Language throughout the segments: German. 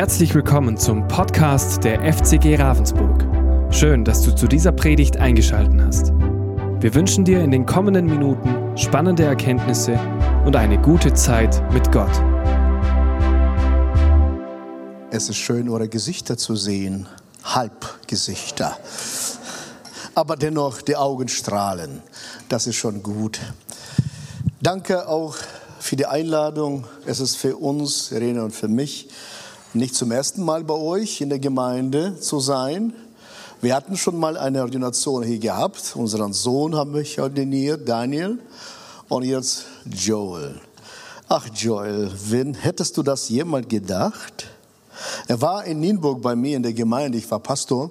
Herzlich willkommen zum Podcast der FCG Ravensburg. Schön, dass du zu dieser Predigt eingeschaltet hast. Wir wünschen dir in den kommenden Minuten spannende Erkenntnisse und eine gute Zeit mit Gott. Es ist schön, eure Gesichter zu sehen, Halbgesichter. Aber dennoch die Augen strahlen. Das ist schon gut. Danke auch für die Einladung. Es ist für uns, Irene und für mich, nicht zum ersten Mal bei euch in der Gemeinde zu sein. Wir hatten schon mal eine Ordination hier gehabt. Unseren Sohn haben wir ordiniert, Daniel, und jetzt Joel. Ach Joel, wen hättest du das jemals gedacht? Er war in Nienburg bei mir in der Gemeinde, ich war Pastor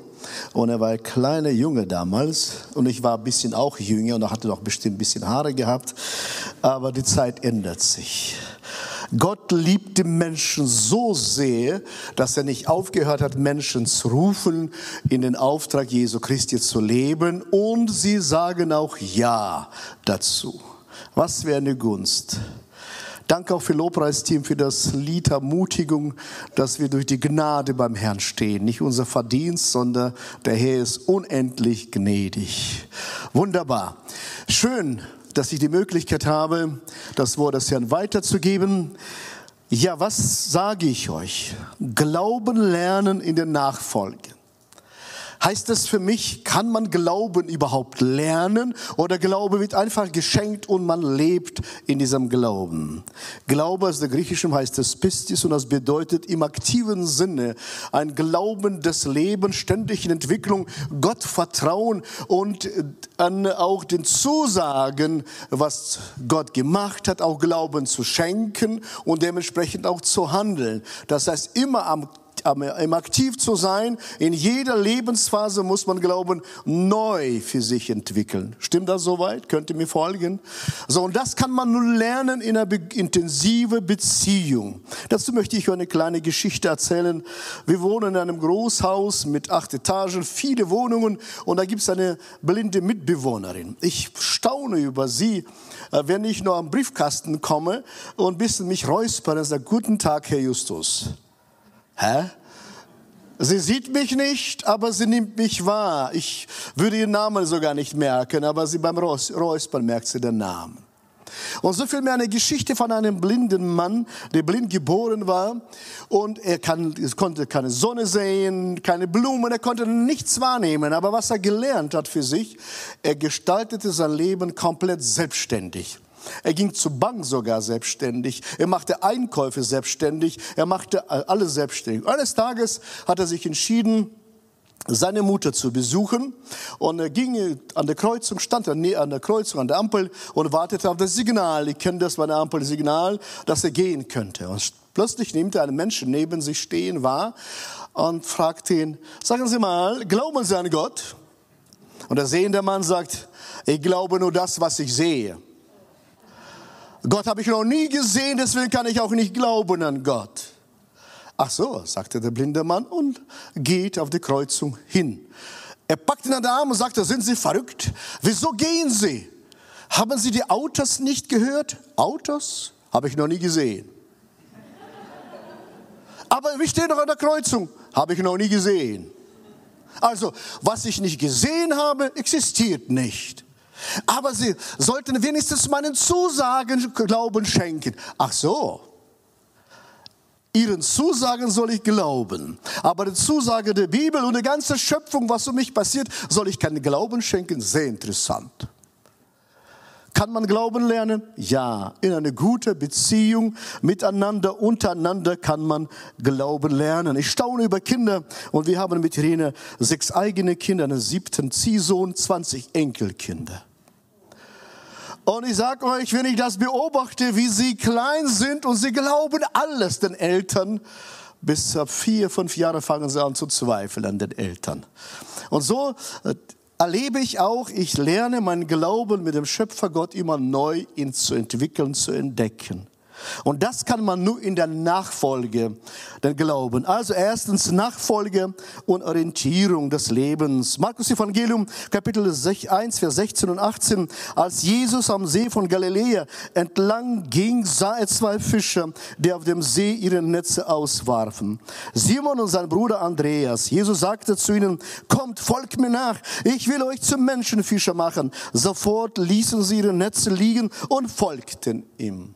und er war ein kleiner Junge damals und ich war ein bisschen auch jünger und hatte noch bestimmt ein bisschen Haare gehabt, aber die Zeit ändert sich. Gott liebt die Menschen so sehr, dass er nicht aufgehört hat, Menschen zu rufen, in den Auftrag Jesu Christi zu leben. Und sie sagen auch Ja dazu. Was wäre eine Gunst? Danke auch für Lobpreisteam für das Lied Ermutigung, dass wir durch die Gnade beim Herrn stehen. Nicht unser Verdienst, sondern der Herr ist unendlich gnädig. Wunderbar. Schön, dass ich die Möglichkeit habe, das Wort des Herrn weiterzugeben. Ja, was sage ich euch? Glauben lernen in der Nachfolge. Heißt das für mich, kann man Glauben überhaupt lernen oder Glaube wird einfach geschenkt und man lebt in diesem Glauben? Glaube aus der Griechischen heißt es Pistis und das bedeutet im aktiven Sinne ein Glauben des Lebens, ständig in Entwicklung, Gott vertrauen und an auch den Zusagen, was Gott gemacht hat, auch Glauben zu schenken und dementsprechend auch zu handeln. Das heißt, immer am im aktiv zu sein. In jeder Lebensphase muss man Glauben neu für sich entwickeln. Stimmt das soweit? Könnt ihr mir folgen? So, und das kann man nun lernen in einer intensiven Beziehung. Dazu möchte ich eine kleine Geschichte erzählen. Wir wohnen in einem Großhaus mit acht Etagen, viele Wohnungen und da gibt es eine blinde Mitbewohnerin. Ich staune über sie, äh, wenn ich nur am Briefkasten komme und ein bisschen mich räuspere und sage, guten Tag, Herr Justus. Hä? Sie sieht mich nicht, aber sie nimmt mich wahr. Ich würde ihren Namen sogar nicht merken, aber sie beim Räuspern merkt sie den Namen. Und so fiel mir eine Geschichte von einem blinden Mann, der blind geboren war und er kann, konnte keine Sonne sehen, keine Blumen, er konnte nichts wahrnehmen. Aber was er gelernt hat für sich, er gestaltete sein Leben komplett selbstständig. Er ging zu Bank sogar selbstständig. Er machte Einkäufe selbstständig. Er machte alles selbstständig. Eines Tages hat er sich entschieden, seine Mutter zu besuchen und er ging an der Kreuzung, stand er an der Kreuzung, an der Ampel und wartete auf das Signal. Ich kenne das bei der Ampel, Signal, dass er gehen könnte. Und plötzlich nimmt er einen Menschen neben sich stehen wahr und fragt ihn, sagen Sie mal, glauben Sie an Gott? Und der sehende Mann sagt, ich glaube nur das, was ich sehe. Gott habe ich noch nie gesehen, deswegen kann ich auch nicht glauben an Gott. Ach so, sagte der blinde Mann und geht auf die Kreuzung hin. Er packt ihn an den Arm und sagte, sind Sie verrückt? Wieso gehen Sie? Haben Sie die Autos nicht gehört? Autos? Habe ich noch nie gesehen. Aber wir stehen doch an der Kreuzung. Habe ich noch nie gesehen. Also, was ich nicht gesehen habe, existiert nicht. Aber sie sollten wenigstens meinen Zusagen Glauben schenken. Ach so. Ihren Zusagen soll ich glauben. Aber die Zusage der Bibel und der ganzen Schöpfung, was um mich passiert, soll ich keinen Glauben schenken. Sehr interessant. Kann man Glauben lernen? Ja. In einer guten Beziehung miteinander, untereinander kann man Glauben lernen. Ich staune über Kinder und wir haben mit Irene sechs eigene Kinder, einen siebten Ziehsohn, 20 Enkelkinder. Und ich sage euch, wenn ich das beobachte, wie sie klein sind und sie glauben alles den Eltern, bis ab vier, fünf Jahre fangen sie an zu zweifeln an den Eltern. Und so äh, erlebe ich auch, ich lerne meinen Glauben mit dem Schöpfergott immer neu ihn zu entwickeln, zu entdecken. Und das kann man nur in der Nachfolge den glauben. Also erstens Nachfolge und Orientierung des Lebens. Markus Evangelium Kapitel 1, Vers 16 und 18. Als Jesus am See von Galiläa entlang ging, sah er zwei Fischer, die auf dem See ihre Netze auswarfen. Simon und sein Bruder Andreas. Jesus sagte zu ihnen, kommt, folgt mir nach. Ich will euch zum Menschenfischer machen. Sofort ließen sie ihre Netze liegen und folgten ihm.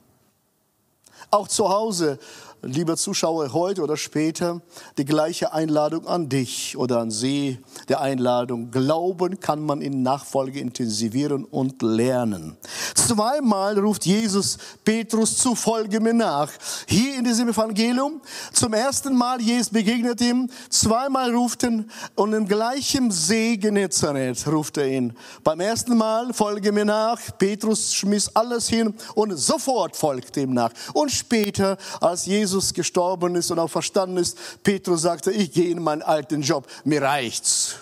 Auch zu Hause lieber Zuschauer, heute oder später die gleiche Einladung an dich oder an Sie, der Einladung. Glauben kann man in Nachfolge intensivieren und lernen. Zweimal ruft Jesus Petrus zu, folge mir nach. Hier in diesem Evangelium, zum ersten Mal, Jesus begegnet ihm, zweimal ruft ihn und im gleichen See Genezareth ruft er ihn. Beim ersten Mal, folge mir nach, Petrus schmiss alles hin und sofort folgt ihm nach. Und später, als Jesus Jesus gestorben ist und auch verstanden ist, Petrus sagte, ich gehe in meinen alten Job, mir reicht's.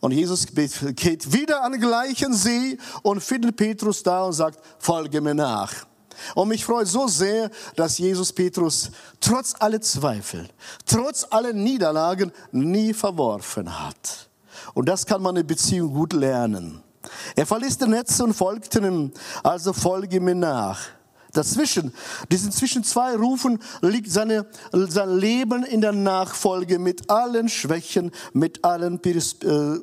Und Jesus geht wieder an den gleichen See und findet Petrus da und sagt, folge mir nach. Und mich freut so sehr, dass Jesus Petrus trotz aller Zweifel, trotz aller Niederlagen nie verworfen hat. Und das kann man in Beziehung gut lernen. Er verließ das Netz und folgte ihm, also folge mir nach. Dazwischen, diesen zwischen zwei Rufen liegt seine, sein Leben in der Nachfolge mit allen Schwächen, mit allen äh,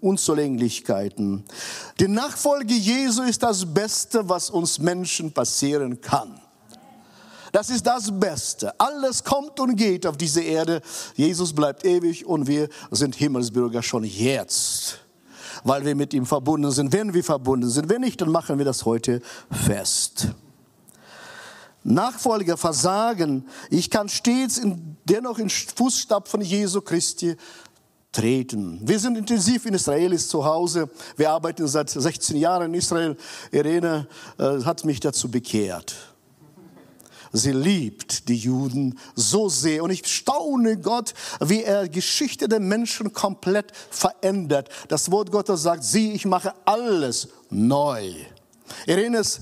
Unzulänglichkeiten. Die Nachfolge Jesu ist das Beste, was uns Menschen passieren kann. Das ist das Beste. Alles kommt und geht auf diese Erde. Jesus bleibt ewig und wir sind Himmelsbürger schon jetzt, weil wir mit ihm verbunden sind. Wenn wir verbunden sind, wenn nicht, dann machen wir das heute fest. Nachfolger versagen, ich kann stets in, dennoch in Fußstapfen Jesu Christi treten. Wir sind intensiv in Israel, ist zu Hause. Wir arbeiten seit 16 Jahren in Israel. Irene äh, hat mich dazu bekehrt. Sie liebt die Juden so sehr und ich staune Gott, wie er Geschichte der Menschen komplett verändert. Das Wort Gottes sagt, sieh, ich mache alles neu. Irenes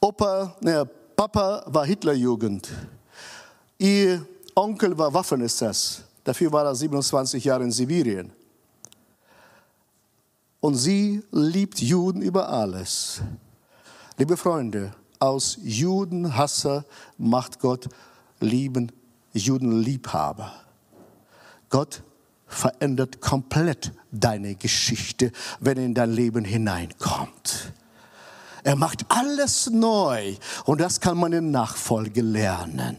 Opa, ne, Papa war Hitlerjugend. Ihr Onkel war Waffen-SS. Dafür war er 27 Jahre in Sibirien. Und sie liebt Juden über alles. Liebe Freunde, aus Judenhasser macht Gott lieben Judenliebhaber. Gott verändert komplett deine Geschichte, wenn er in dein Leben hineinkommt. Er macht alles neu und das kann man in Nachfolge lernen.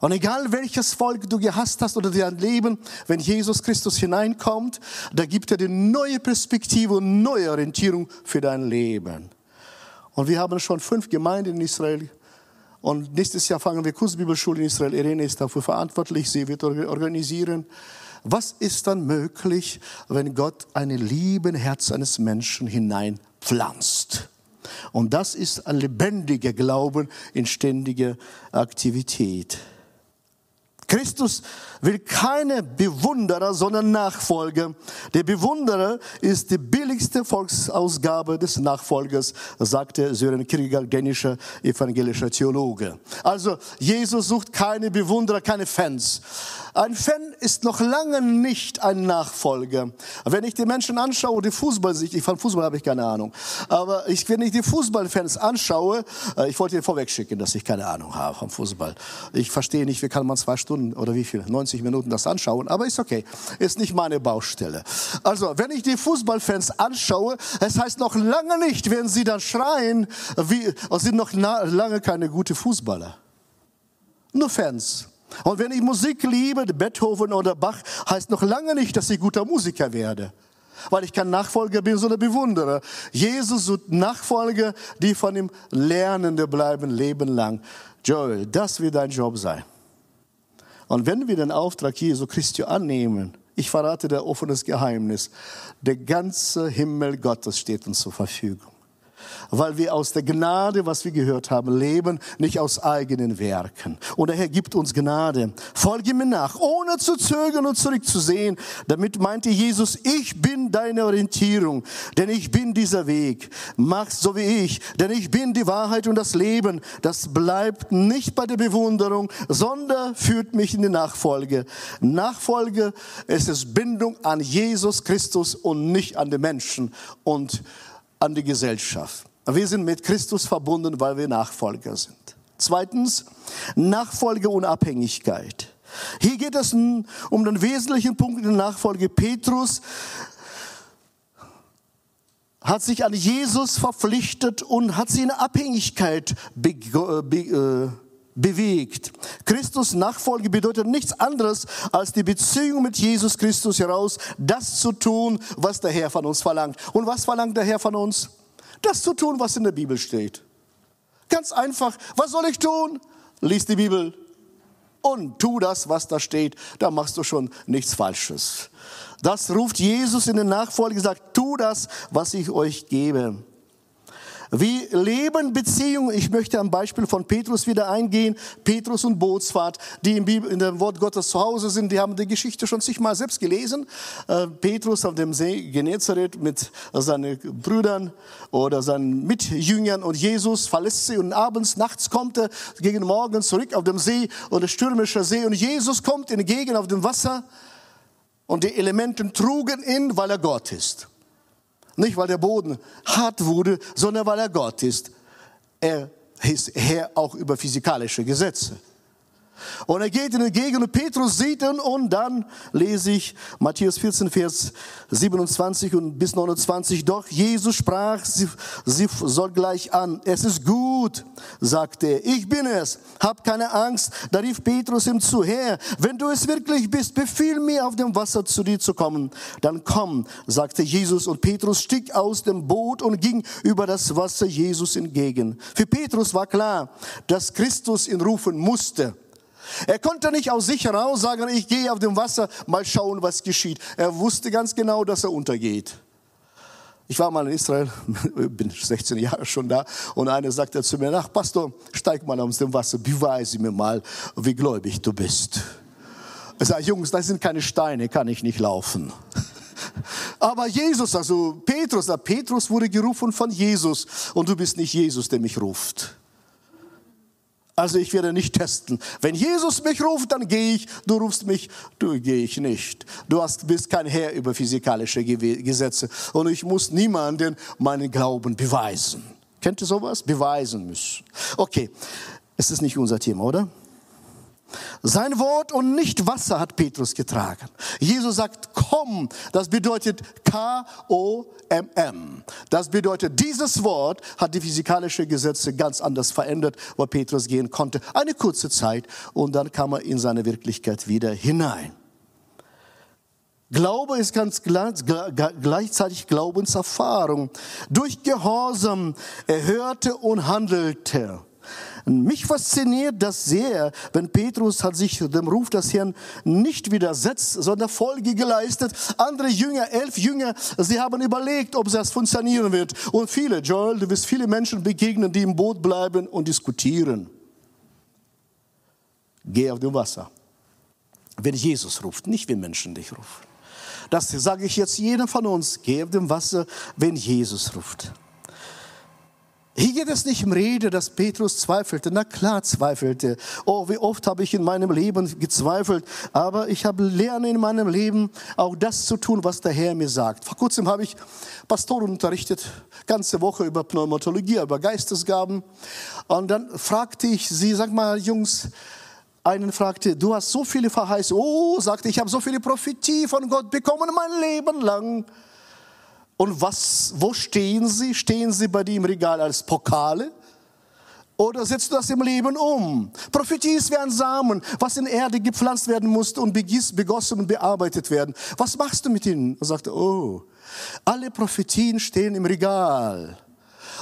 Und egal welches Volk du gehasst hast oder dein Leben, wenn Jesus Christus hineinkommt, da gibt er dir neue Perspektive und neue Orientierung für dein Leben. Und wir haben schon fünf Gemeinden in Israel. Und nächstes Jahr fangen wir Kursbibelschule in Israel. Irene ist dafür verantwortlich. Sie wird organisieren. Was ist dann möglich, wenn Gott ein lieben Herz eines Menschen hineinpflanzt? Und das ist ein lebendiger Glauben in ständiger Aktivität. Christus will keine Bewunderer, sondern Nachfolger. Der Bewunderer ist die billigste Volksausgabe des Nachfolgers, sagte Sören Kierkegaard, dänischer evangelischer Theologe. Also Jesus sucht keine Bewunderer, keine Fans. Ein Fan ist noch lange nicht ein Nachfolger. Wenn ich die Menschen anschaue, die Fußball, ich von Fußball habe ich keine Ahnung, aber ich, wenn ich die Fußballfans anschaue, äh, ich wollte dir vorweg schicken, dass ich keine Ahnung habe vom Fußball. Ich verstehe nicht, wie kann man zwei Stunden oder wie viel, 90 Minuten das anschauen, aber ist okay, ist nicht meine Baustelle. Also, wenn ich die Fußballfans anschaue, es heißt noch lange nicht, wenn sie dann schreien, wie, sind noch lange keine gute Fußballer. Nur Fans. Und wenn ich Musik liebe, Beethoven oder Bach, heißt noch lange nicht, dass ich guter Musiker werde. Weil ich kein Nachfolger bin, sondern Bewunderer. Jesus sucht Nachfolger, die von ihm Lernende bleiben, Leben lang. Joel, das wird dein Job sein. Und wenn wir den Auftrag Jesu Christi annehmen, ich verrate dir offenes Geheimnis, der ganze Himmel Gottes steht uns zur Verfügung. Weil wir aus der Gnade, was wir gehört haben, leben, nicht aus eigenen Werken. Und der Herr gibt uns Gnade. Folge mir nach, ohne zu zögern und zurückzusehen. Damit meinte Jesus, ich bin deine Orientierung, denn ich bin dieser Weg. Mach so wie ich, denn ich bin die Wahrheit und das Leben. Das bleibt nicht bei der Bewunderung, sondern führt mich in die Nachfolge. Nachfolge, es ist Bindung an Jesus Christus und nicht an den Menschen. Und an die Gesellschaft. Wir sind mit Christus verbunden, weil wir Nachfolger sind. Zweitens, Nachfolge und Abhängigkeit. Hier geht es um den wesentlichen Punkt in der Nachfolge. Petrus hat sich an Jesus verpflichtet und hat sie in Abhängigkeit be be äh, bewegt. Christus Nachfolge bedeutet nichts anderes, als die Beziehung mit Jesus Christus heraus, das zu tun, was der Herr von uns verlangt. Und was verlangt der Herr von uns? Das zu tun, was in der Bibel steht. Ganz einfach. Was soll ich tun? Lies die Bibel und tu das, was da steht. Da machst du schon nichts Falsches. Das ruft Jesus in den Nachfolge, sagt, tu das, was ich euch gebe. Wie leben Beziehungen? Ich möchte am Beispiel von Petrus wieder eingehen. Petrus und Bootsfahrt, die im, Bibel, in dem Wort Gottes zu Hause sind, die haben die Geschichte schon sich mal selbst gelesen. Äh, Petrus auf dem See Genezareth mit seinen Brüdern oder seinen Mitjüngern und Jesus verlässt sie und abends, nachts kommt er gegen Morgen zurück auf dem See oder stürmischer See und Jesus kommt entgegen auf dem Wasser und die Elementen trugen ihn, weil er Gott ist. Nicht, weil der Boden hart wurde, sondern weil er Gott ist. Er ist Herr auch über physikalische Gesetze. Und er geht in die Gegend und Petrus sieht ihn und dann lese ich Matthäus 14, Vers 27 und bis 29. Doch Jesus sprach, sie, sie soll gleich an. Es ist gut, sagte er. Ich bin es. Hab keine Angst. Da rief Petrus ihm zu. Herr, wenn du es wirklich bist, befiehl mir auf dem Wasser zu dir zu kommen. Dann komm, sagte Jesus und Petrus stieg aus dem Boot und ging über das Wasser Jesus entgegen. Für Petrus war klar, dass Christus ihn rufen musste. Er konnte nicht aus sich heraus sagen, ich gehe auf dem Wasser, mal schauen, was geschieht. Er wusste ganz genau, dass er untergeht. Ich war mal in Israel, bin 16 Jahre schon da, und einer sagte zu mir, ach Pastor, steig mal aus dem Wasser, beweise mir mal, wie gläubig du bist. Ich sage, Jungs, das sind keine Steine, kann ich nicht laufen. Aber Jesus, also Petrus, Petrus wurde gerufen von Jesus und du bist nicht Jesus, der mich ruft. Also ich werde nicht testen. Wenn Jesus mich ruft, dann gehe ich. Du rufst mich, du gehe ich nicht. Du hast, bist kein Herr über physikalische Gesetze. Und ich muss niemanden meinen Glauben beweisen. Kennt ihr sowas? Beweisen müssen. Okay, es ist nicht unser Thema, oder? Sein Wort und nicht Wasser hat Petrus getragen. Jesus sagt, komm. Das bedeutet K-O-M-M. Das bedeutet, dieses Wort hat die physikalische Gesetze ganz anders verändert, wo Petrus gehen konnte. Eine kurze Zeit und dann kam er in seine Wirklichkeit wieder hinein. Glaube ist ganz gleichzeitig Glaubenserfahrung. Durch Gehorsam er hörte und handelte. Mich fasziniert das sehr, wenn Petrus hat sich dem Ruf des Herrn nicht widersetzt, sondern Folge geleistet. Andere Jünger, elf Jünger, sie haben überlegt, ob das funktionieren wird. Und viele, Joel, du wirst viele Menschen begegnen, die im Boot bleiben und diskutieren. Geh auf dem Wasser. Wenn Jesus ruft, nicht wenn Menschen dich rufen. Das sage ich jetzt jedem von uns. Geh auf dem Wasser, wenn Jesus ruft. Hier geht es nicht um Rede, dass Petrus zweifelte. Na klar zweifelte. Oh, wie oft habe ich in meinem Leben gezweifelt. Aber ich habe lernen in meinem Leben auch das zu tun, was der Herr mir sagt. Vor kurzem habe ich Pastoren unterrichtet, ganze Woche über Pneumatologie, über Geistesgaben. Und dann fragte ich sie, sag mal, Jungs, einen fragte, du hast so viele Verheißungen. Oh, sagte ich, habe so viele Prophetie von Gott bekommen mein Leben lang. Und was, wo stehen sie? Stehen sie bei dir im Regal als Pokale? Oder setzt du das im Leben um? Prophetie ist wie ein Samen, was in Erde gepflanzt werden musste und begossen und bearbeitet werden. Was machst du mit ihnen? Er sagte, oh, alle Prophetien stehen im Regal.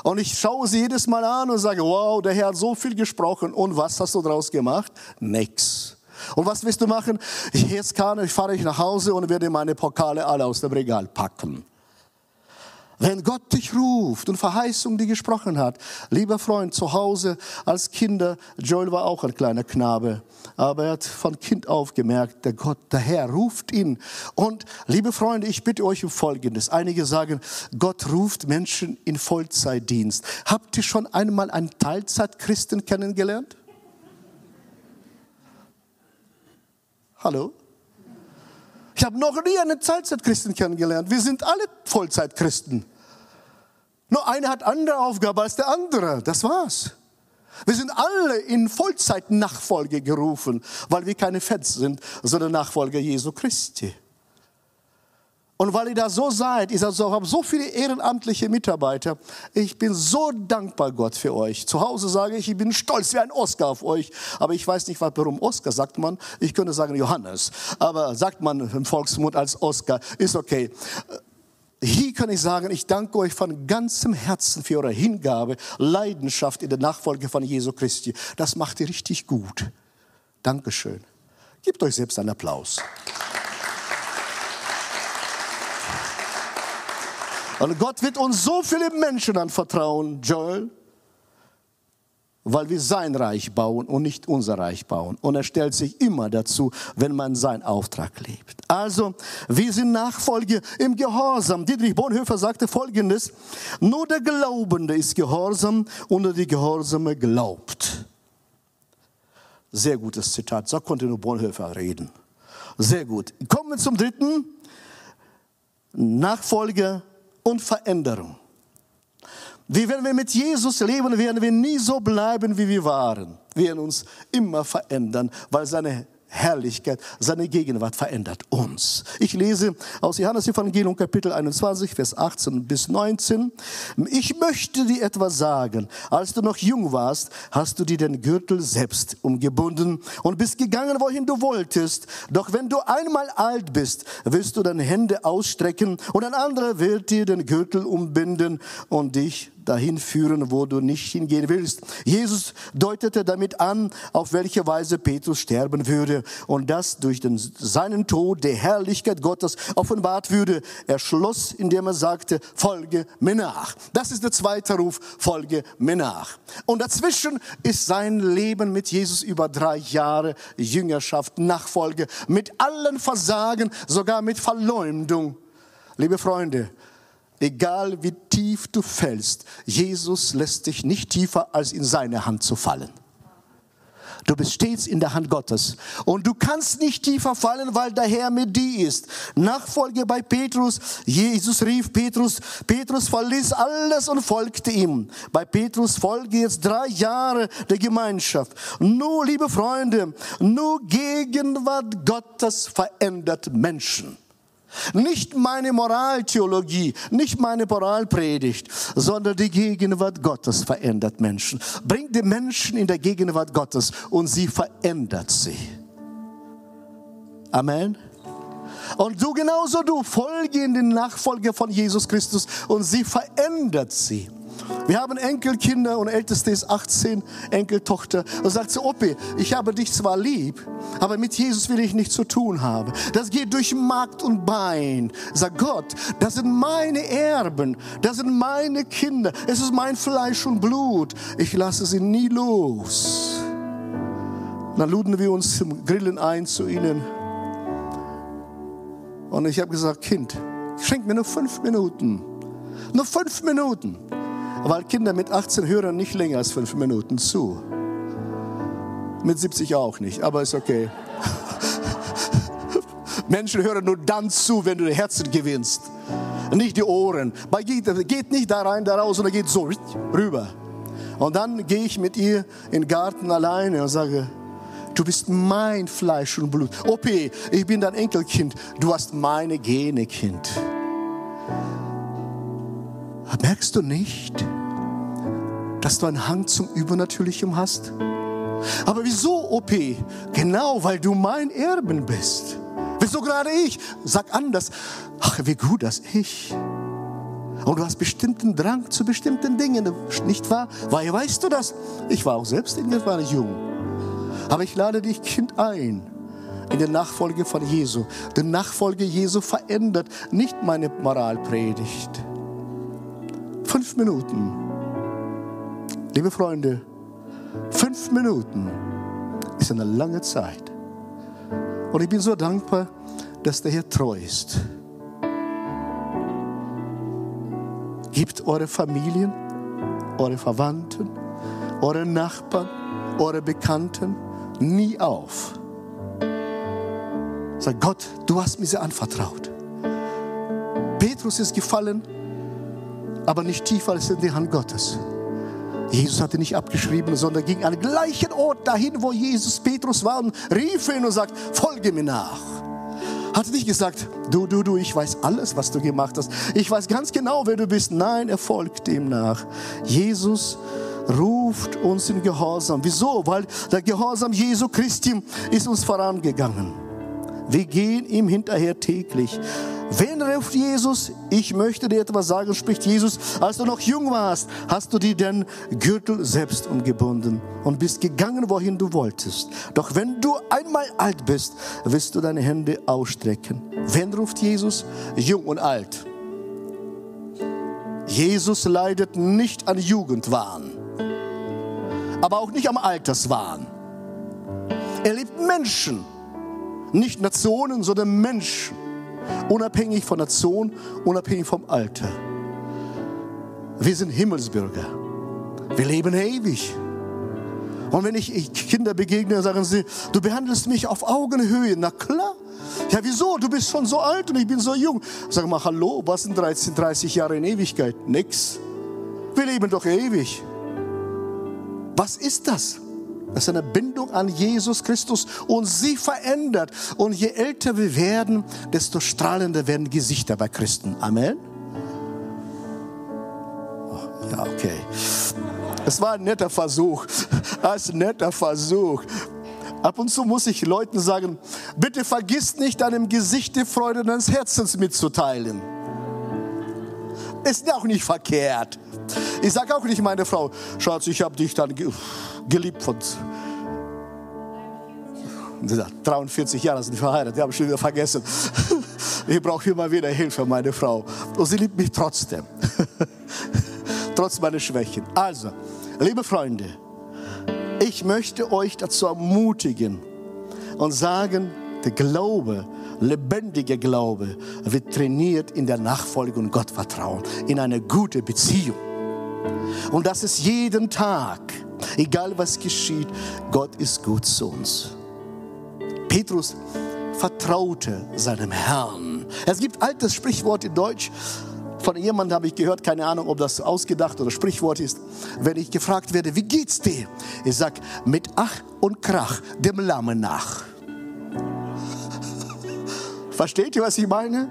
Und ich schaue sie jedes Mal an und sage, wow, der Herr hat so viel gesprochen. Und was hast du daraus gemacht? Nix. Und was willst du machen? Jetzt kann ich, fahre ich nach Hause und werde meine Pokale alle aus dem Regal packen. Wenn Gott dich ruft und Verheißung, die gesprochen hat, lieber Freund, zu Hause als Kinder, Joel war auch ein kleiner Knabe, aber er hat von Kind auf gemerkt, der Gott, der Herr ruft ihn. Und liebe Freunde, ich bitte euch um Folgendes. Einige sagen, Gott ruft Menschen in Vollzeitdienst. Habt ihr schon einmal einen Teilzeitchristen kennengelernt? Hallo? Ich habe noch nie einen Teilzeitchristen kennengelernt. Wir sind alle Vollzeitchristen. Nur einer hat andere Aufgabe als der andere. Das war's. Wir sind alle in Vollzeitnachfolge gerufen, weil wir keine Fans sind, sondern Nachfolger Jesu Christi. Und weil ihr da so seid, ich habe so viele ehrenamtliche Mitarbeiter. Ich bin so dankbar Gott für euch. Zu Hause sage ich, ich bin stolz wie ein Oscar auf euch. Aber ich weiß nicht, warum Oscar sagt man. Ich könnte sagen Johannes. Aber sagt man im Volksmund als Oscar. Ist okay. Hier kann ich sagen, ich danke euch von ganzem Herzen für eure Hingabe, Leidenschaft in der Nachfolge von Jesu Christi. Das macht ihr richtig gut. Dankeschön. Gebt euch selbst einen Applaus. Und Gott wird uns so viele Menschen anvertrauen, Joel, weil wir sein Reich bauen und nicht unser Reich bauen. Und er stellt sich immer dazu, wenn man seinen Auftrag lebt. Also, wir sind Nachfolger im Gehorsam. Dietrich Bonhoeffer sagte Folgendes, nur der Glaubende ist gehorsam und die Gehorsame glaubt. Sehr gutes Zitat, so konnte nur Bonhoeffer reden. Sehr gut. Kommen wir zum dritten. Nachfolger und Veränderung. Wie wenn wir mit Jesus leben, werden wir nie so bleiben, wie wir waren. Wir werden uns immer verändern, weil seine Herrlichkeit, seine Gegenwart verändert uns. Ich lese aus Johannes Evangelium Kapitel 21, Vers 18 bis 19. Ich möchte dir etwas sagen. Als du noch jung warst, hast du dir den Gürtel selbst umgebunden und bist gegangen, wohin du wolltest. Doch wenn du einmal alt bist, wirst du deine Hände ausstrecken und ein anderer wird dir den Gürtel umbinden und dich dahin führen, wo du nicht hingehen willst. Jesus deutete damit an, auf welche Weise Petrus sterben würde und dass durch den, seinen Tod die Herrlichkeit Gottes offenbart würde. Er schloss, indem er sagte, folge mir nach. Das ist der zweite Ruf, folge mir nach. Und dazwischen ist sein Leben mit Jesus über drei Jahre Jüngerschaft, Nachfolge, mit allen Versagen, sogar mit Verleumdung. Liebe Freunde, Egal wie tief du fällst, Jesus lässt dich nicht tiefer als in seine Hand zu fallen. Du bist stets in der Hand Gottes. Und du kannst nicht tiefer fallen, weil der Herr mit dir ist. Nachfolge bei Petrus. Jesus rief Petrus. Petrus verließ alles und folgte ihm. Bei Petrus folge jetzt drei Jahre der Gemeinschaft. Nur, liebe Freunde, nur Gegenwart Gottes verändert Menschen. Nicht meine Moraltheologie, nicht meine Moralpredigt, sondern die Gegenwart Gottes verändert Menschen. Bringt die Menschen in der Gegenwart Gottes und sie verändert sie. Amen. Und du genauso, du folge in den Nachfolger von Jesus Christus und sie verändert sie. Wir haben Enkelkinder und älteste ist 18, Enkeltochter. Und sagt sie, Oppi, ich habe dich zwar lieb, aber mit Jesus will ich nichts zu tun haben. Das geht durch Markt und Bein. Sagt Gott, das sind meine Erben, das sind meine Kinder, es ist mein Fleisch und Blut. Ich lasse sie nie los. Dann luden wir uns zum Grillen ein zu ihnen. Und ich habe gesagt, Kind, schenk mir nur fünf Minuten. Nur fünf Minuten weil Kinder mit 18 hören nicht länger als fünf Minuten zu. Mit 70 auch nicht, aber ist okay. Menschen hören nur dann zu, wenn du die Herzen gewinnst, nicht die Ohren. Bei geht, geht nicht da rein, da raus, sondern geht so rüber. Und dann gehe ich mit ihr in den Garten alleine und sage, du bist mein Fleisch und Blut. Opi, ich bin dein Enkelkind, du hast meine Gene, Kind. Merkst du nicht, dass du einen Hang zum Übernatürlichen hast? Aber wieso, OP? Genau, weil du mein Erben bist. Wieso gerade ich? Sag anders. Ach, wie gut, dass ich. Und du hast bestimmten Drang zu bestimmten Dingen, nicht wahr? Weil weißt du das? Ich war auch selbst irgendwann jung. Aber ich lade dich, Kind, ein in der Nachfolge von Jesu. Die Nachfolge Jesu verändert nicht meine Moralpredigt fünf Minuten. Liebe Freunde, fünf Minuten ist eine lange Zeit. Und ich bin so dankbar, dass der Herr treu ist. Gebt eure Familien, eure Verwandten, eure Nachbarn, eure Bekannten nie auf. Sag Gott, du hast mir sie anvertraut. Petrus ist gefallen, aber nicht tiefer als in die Hand Gottes. Jesus hatte nicht abgeschrieben, sondern ging an den gleichen Ort dahin, wo Jesus Petrus war und rief ihn und sagt, folge mir nach. Hat nicht gesagt, du, du, du, ich weiß alles, was du gemacht hast. Ich weiß ganz genau, wer du bist. Nein, er folgt ihm nach. Jesus ruft uns in Gehorsam. Wieso? Weil der Gehorsam Jesu Christi ist uns vorangegangen. Wir gehen ihm hinterher täglich. Wen ruft Jesus? Ich möchte dir etwas sagen, spricht Jesus. Als du noch jung warst, hast du dir den Gürtel selbst umgebunden und bist gegangen, wohin du wolltest. Doch wenn du einmal alt bist, wirst du deine Hände ausstrecken. Wen ruft Jesus? Jung und alt. Jesus leidet nicht an Jugendwahn, aber auch nicht am Alterswahn. Er liebt Menschen, nicht Nationen, sondern Menschen unabhängig von Nation, unabhängig vom Alter. Wir sind Himmelsbürger. Wir leben ewig. Und wenn ich Kinder begegne, sagen sie, du behandelst mich auf Augenhöhe. Na klar. Ja, wieso? Du bist schon so alt und ich bin so jung. Sag mal, hallo, was sind 13, 30 Jahre in Ewigkeit? Nix. Wir leben doch ewig. Was ist das? Das ist eine Bindung an Jesus Christus und sie verändert. Und je älter wir werden, desto strahlender werden Gesichter bei Christen. Amen. Oh, ja, okay. Es war ein netter Versuch. Ein netter Versuch. Ab und zu muss ich Leuten sagen, bitte vergiss nicht, deinem Gesicht die Freude deines Herzens mitzuteilen. Ist auch nicht verkehrt. Ich sage auch nicht meine Frau, Schatz, ich habe dich dann geliebt von 43 Jahre sind verheiratet, ich habe schon wieder vergessen. Ich brauche immer wieder Hilfe, meine Frau. Und sie liebt mich trotzdem. Trotz meiner Schwächen. Also, liebe Freunde, ich möchte euch dazu ermutigen und sagen, der Glaube, lebendiger Glaube, wird trainiert in der Nachfolge und Gottvertrauen, in eine gute Beziehung. Und das ist jeden Tag, egal was geschieht, Gott ist gut zu uns. Petrus vertraute seinem Herrn. Es gibt altes Sprichwort in Deutsch, von jemandem habe ich gehört, keine Ahnung, ob das ausgedacht oder Sprichwort ist. Wenn ich gefragt werde, wie geht's dir? Ich sage, mit Ach und Krach dem Lamme nach. Versteht ihr, was ich meine?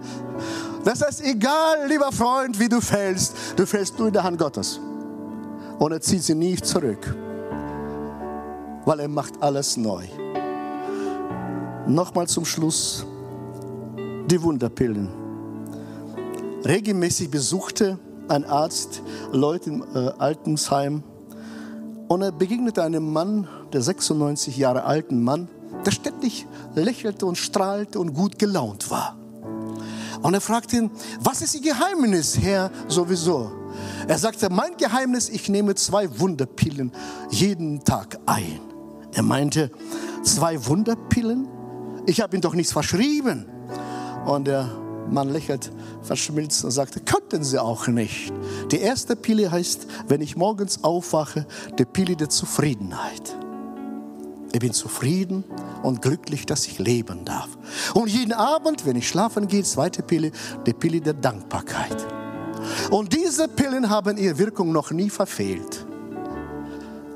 Das heißt, egal, lieber Freund, wie du fällst, du fällst nur in der Hand Gottes. Und er zieht sie nie zurück, weil er macht alles neu. Nochmal zum Schluss die Wunderpillen. Regelmäßig besuchte ein Arzt Leute im äh, Altersheim und er begegnete einem Mann, der 96 Jahre alten Mann, der ständig lächelte und strahlte und gut gelaunt war. Und er fragte ihn, was ist Ihr Geheimnis, Herr, sowieso? Er sagte, mein Geheimnis, ich nehme zwei Wunderpillen jeden Tag ein. Er meinte, zwei Wunderpillen? Ich habe ihm doch nichts verschrieben. Und der Mann lächelt verschmilzt und sagte, könnten Sie auch nicht. Die erste Pille heißt, wenn ich morgens aufwache, die Pille der Zufriedenheit. Ich bin zufrieden und glücklich, dass ich leben darf. Und jeden Abend, wenn ich schlafen gehe, zweite Pille, die Pille der Dankbarkeit. Und diese Pillen haben ihre Wirkung noch nie verfehlt.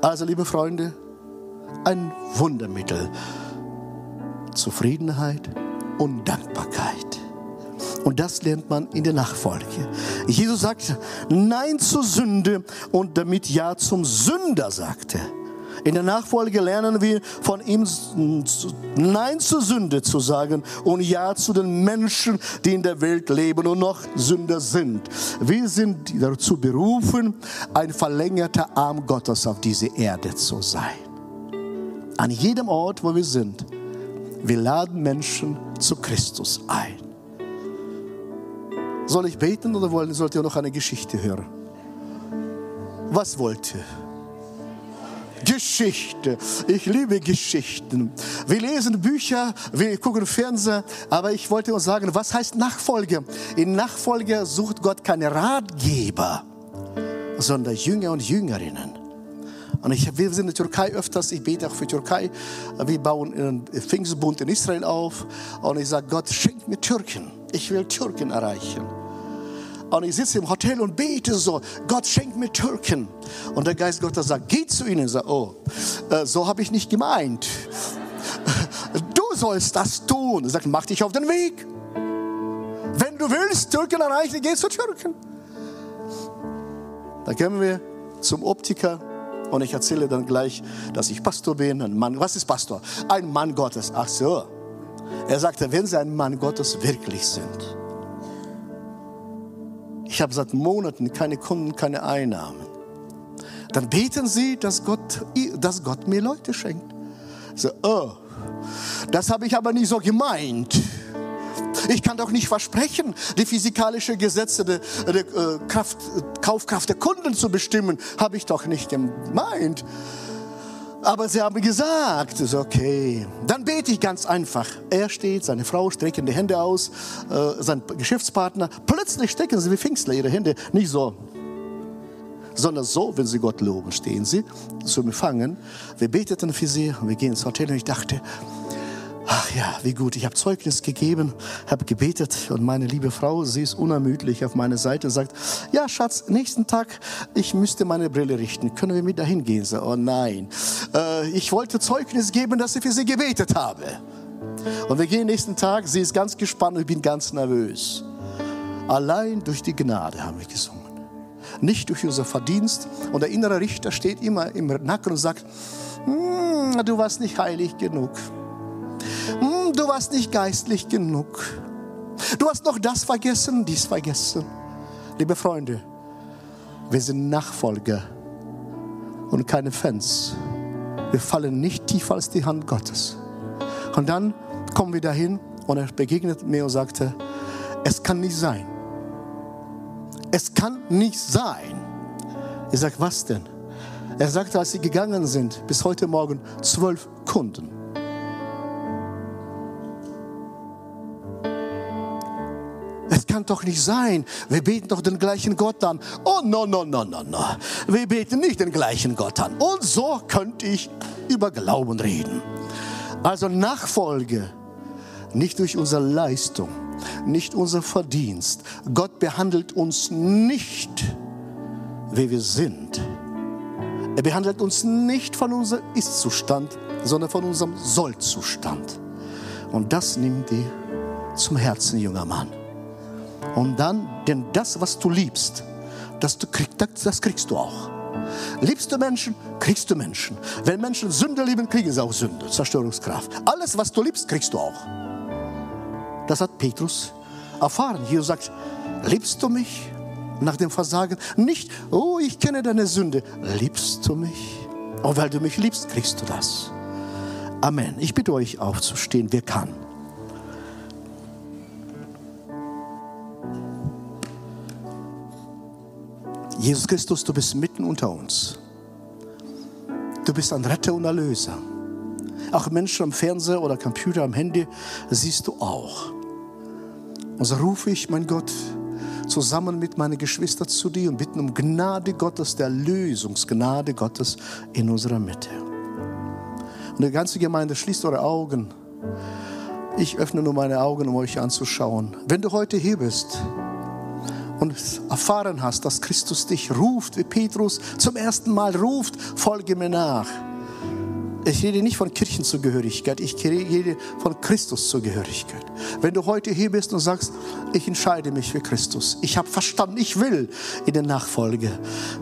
Also, liebe Freunde, ein Wundermittel. Zufriedenheit und Dankbarkeit. Und das lernt man in der Nachfolge. Jesus sagte Nein zur Sünde und damit Ja zum Sünder sagte. In der Nachfolge lernen wir von ihm Nein zur Sünde zu sagen und Ja zu den Menschen, die in der Welt leben und noch Sünder sind. Wir sind dazu berufen, ein verlängerter Arm Gottes auf diese Erde zu sein. An jedem Ort, wo wir sind, wir laden Menschen zu Christus ein. Soll ich beten oder wollen, sollt ihr noch eine Geschichte hören? was wollte. Geschichte. Ich liebe Geschichten. Wir lesen Bücher, wir gucken Fernseher, aber ich wollte uns sagen, was heißt Nachfolge? In Nachfolge sucht Gott keine Ratgeber, sondern Jünger und Jüngerinnen. Und ich, wir sind in der Türkei öfters, ich bete auch für die Türkei. Wir bauen einen Pfingstbund in Israel auf. Und ich sage, Gott, schenk mir Türken. Ich will Türken erreichen. Und ich sitze im Hotel und bete so, Gott schenkt mir Türken. Und der Geist Gottes sagt, geh zu ihnen. Ich sage, oh, äh, so habe ich nicht gemeint. Du sollst das tun. Er sagt, mach dich auf den Weg. Wenn du willst, Türken erreichen, geh zu Türken. Dann kommen wir zum Optiker und ich erzähle dann gleich, dass ich Pastor bin. Ein Mann, was ist Pastor? Ein Mann Gottes. Ach so. Er sagte, wenn Sie ein Mann Gottes wirklich sind. Ich habe seit Monaten keine Kunden, keine Einnahmen. Dann beten Sie, dass Gott, dass Gott mir Leute schenkt. So, oh, das habe ich aber nie so gemeint. Ich kann doch nicht versprechen, die physikalische Gesetze der, der äh, Kraft, Kaufkraft der Kunden zu bestimmen. Habe ich doch nicht gemeint. Aber sie haben gesagt, ist okay. Dann bete ich ganz einfach. Er steht, seine Frau strecken die Hände aus, äh, sein Geschäftspartner. Plötzlich strecken sie wie Pfingstler ihre Hände. Nicht so, sondern so, wenn sie Gott loben, stehen sie zum Empfangen. Wir beteten für sie, wir gehen ins Hotel und ich dachte, Ach ja, wie gut. Ich habe Zeugnis gegeben, habe gebetet und meine liebe Frau, sie ist unermüdlich auf meiner Seite und sagt, ja Schatz, nächsten Tag, ich müsste meine Brille richten. Können wir mit dahin gehen? So, oh nein. Äh, ich wollte Zeugnis geben, dass ich für sie gebetet habe. Und wir gehen nächsten Tag, sie ist ganz gespannt und ich bin ganz nervös. Allein durch die Gnade haben wir gesungen. Nicht durch unser Verdienst. Und der innere Richter steht immer im Nacken und sagt, hm, du warst nicht heilig genug hm, du warst nicht geistlich genug. Du hast noch das vergessen, dies vergessen. Liebe Freunde, wir sind Nachfolger und keine Fans. Wir fallen nicht tiefer als die Hand Gottes. Und dann kommen wir dahin und er begegnet mir und sagte, es kann nicht sein. Es kann nicht sein. Ich sage, was denn? Er sagte, als sie gegangen sind, bis heute Morgen zwölf Kunden. Kann doch nicht sein. Wir beten doch den gleichen Gott an. Oh, no, no, no, no, no. Wir beten nicht den gleichen Gott an. Und so könnte ich über Glauben reden. Also Nachfolge, nicht durch unsere Leistung, nicht unser Verdienst. Gott behandelt uns nicht, wie wir sind. Er behandelt uns nicht von unserem Ist-Zustand, sondern von unserem Soll-Zustand. Und das nimmt dir zum Herzen, junger Mann. Und dann, denn das, was du liebst, das, du kriegst, das kriegst du auch. Liebst du Menschen, kriegst du Menschen. Wenn Menschen Sünde lieben, kriegen sie auch Sünde, Zerstörungskraft. Alles, was du liebst, kriegst du auch. Das hat Petrus erfahren. Jesus sagt, liebst du mich nach dem Versagen? Nicht, oh, ich kenne deine Sünde. Liebst du mich? Und weil du mich liebst, kriegst du das. Amen. Ich bitte euch aufzustehen, wer kann. Jesus Christus, du bist mitten unter uns. Du bist ein Retter und Erlöser. Auch Menschen am Fernseher oder Computer, am Handy siehst du auch. Und so rufe ich, mein Gott, zusammen mit meinen Geschwistern zu dir und bitten um Gnade Gottes, der Erlösungsgnade Gottes in unserer Mitte. Und die ganze Gemeinde schließt eure Augen. Ich öffne nur meine Augen, um euch anzuschauen. Wenn du heute hier bist, und erfahren hast, dass Christus dich ruft, wie Petrus zum ersten Mal ruft, folge mir nach. Ich rede nicht von Kirchenzugehörigkeit, ich rede von Christus Zugehörigkeit. Wenn du heute hier bist und sagst, ich entscheide mich für Christus, ich habe verstanden, ich will in der Nachfolge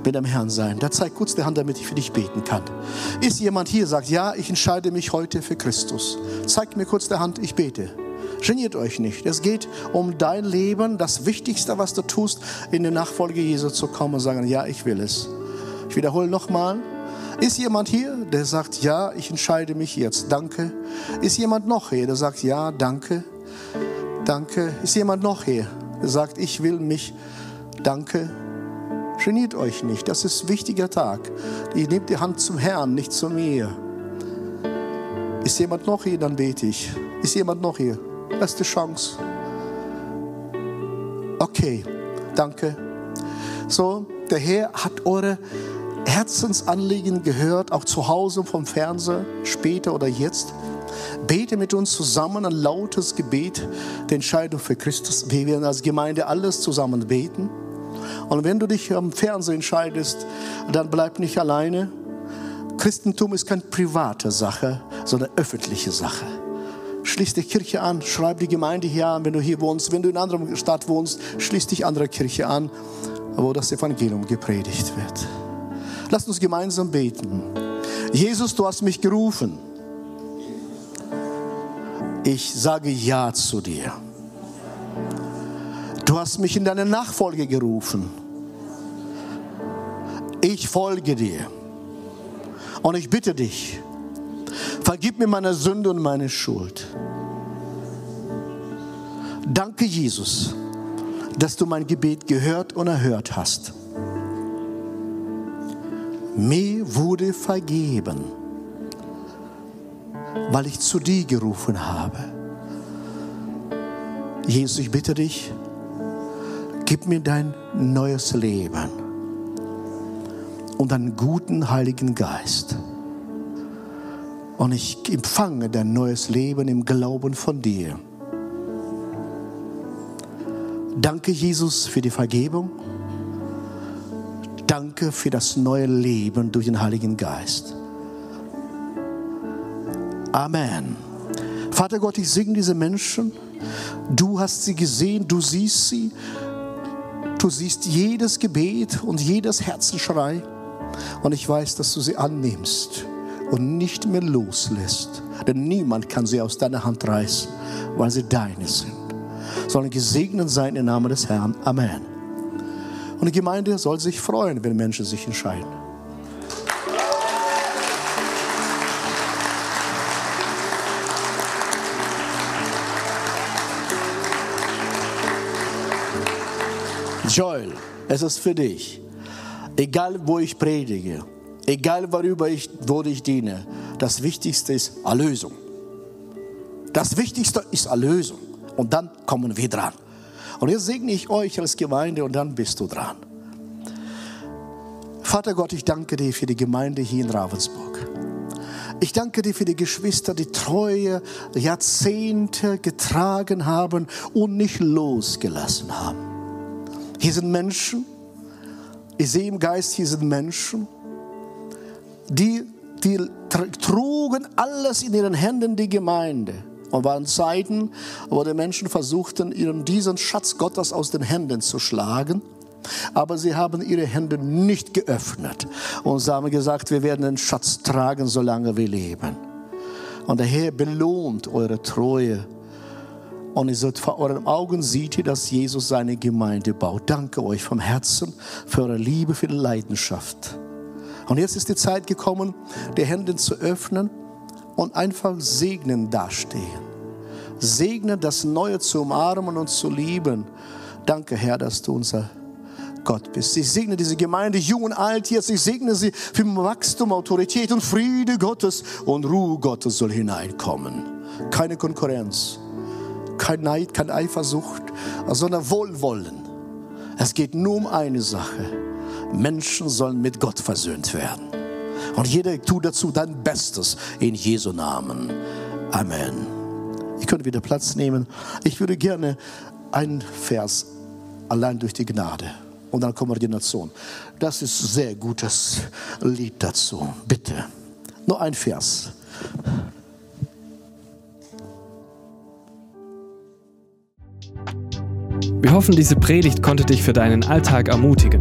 mit dem Herrn sein, da zeig kurz die Hand, damit ich für dich beten kann. Ist jemand hier, sagt, ja, ich entscheide mich heute für Christus. Zeig mir kurz die Hand, ich bete. Geniert euch nicht. Es geht um dein Leben, das Wichtigste, was du tust, in die Nachfolge Jesu zu kommen und sagen, ja, ich will es. Ich wiederhole nochmal. Ist jemand hier, der sagt, ja, ich entscheide mich jetzt, danke. Ist jemand noch hier, der sagt, ja, danke, danke. Ist jemand noch hier, der sagt, ich will mich, danke, Geniert euch nicht, das ist ein wichtiger Tag. Ihr nehmt die Hand zum Herrn, nicht zu mir. Ist jemand noch hier, dann bete ich. Ist jemand noch hier? Letzte Chance. Okay, danke. So, der Herr hat eure Herzensanliegen gehört, auch zu Hause vom Fernseher, später oder jetzt. Bete mit uns zusammen ein lautes Gebet der Entscheidung für Christus. Wir werden als Gemeinde alles zusammen beten. Und wenn du dich am Fernseher entscheidest, dann bleib nicht alleine. Christentum ist keine private Sache, sondern öffentliche Sache. Schließ die Kirche an, schreib die Gemeinde hier an, wenn du hier wohnst. Wenn du in einer anderen Stadt wohnst, schließ dich andere Kirche an, wo das Evangelium gepredigt wird. Lass uns gemeinsam beten. Jesus, du hast mich gerufen. Ich sage Ja zu dir. Du hast mich in deine Nachfolge gerufen. Ich folge dir. Und ich bitte dich, vergib mir meine Sünde und meine Schuld. Danke, Jesus, dass du mein Gebet gehört und erhört hast. Mir wurde vergeben, weil ich zu dir gerufen habe. Jesus, ich bitte dich, gib mir dein neues Leben und einen guten Heiligen Geist. Und ich empfange dein neues Leben im Glauben von dir. Danke, Jesus, für die Vergebung. Danke für das neue Leben durch den Heiligen Geist. Amen. Vater Gott, ich segne diese Menschen. Du hast sie gesehen, du siehst sie. Du siehst jedes Gebet und jedes Herzenschrei. Und ich weiß, dass du sie annimmst und nicht mehr loslässt. Denn niemand kann sie aus deiner Hand reißen, weil sie deine sind. Sollen gesegnet sein im Namen des Herrn. Amen. Und die Gemeinde soll sich freuen, wenn Menschen sich entscheiden. Joel, es ist für dich. Egal, wo ich predige, egal, worüber ich, wo ich diene, das Wichtigste ist Erlösung. Das Wichtigste ist Erlösung. Und dann kommen wir dran. Und jetzt segne ich euch als Gemeinde und dann bist du dran. Vater Gott, ich danke dir für die Gemeinde hier in Ravensburg. Ich danke dir für die Geschwister, die treue Jahrzehnte getragen haben und nicht losgelassen haben. Hier sind Menschen, ich sehe im Geist, hier sind Menschen, die, die trugen alles in ihren Händen, die Gemeinde. Und waren Zeiten, wo die Menschen versuchten, ihren diesen Schatz Gottes aus den Händen zu schlagen. Aber sie haben ihre Hände nicht geöffnet. Und sie haben gesagt, wir werden den Schatz tragen, solange wir leben. Und der Herr belohnt eure Treue. Und vor euren Augen seht ihr, dass Jesus seine Gemeinde baut. Danke euch vom Herzen für eure Liebe, für die Leidenschaft. Und jetzt ist die Zeit gekommen, die Hände zu öffnen und einfach segnen dastehen. Segnen, das Neue zu umarmen und zu lieben. Danke, Herr, dass du unser Gott bist. Ich segne diese Gemeinde, jung und alt jetzt. Ich segne sie für Wachstum, Autorität und Friede Gottes und Ruhe Gottes soll hineinkommen. Keine Konkurrenz, kein Neid, keine Eifersucht, sondern Wohlwollen. Es geht nur um eine Sache. Menschen sollen mit Gott versöhnt werden. Und jeder tut dazu dein Bestes in Jesu Namen. Amen. Ich könnte wieder Platz nehmen. Ich würde gerne einen Vers allein durch die Gnade und dann Koordination. Das ist sehr gutes Lied dazu. Bitte. Nur ein Vers. Wir hoffen, diese Predigt konnte dich für deinen Alltag ermutigen.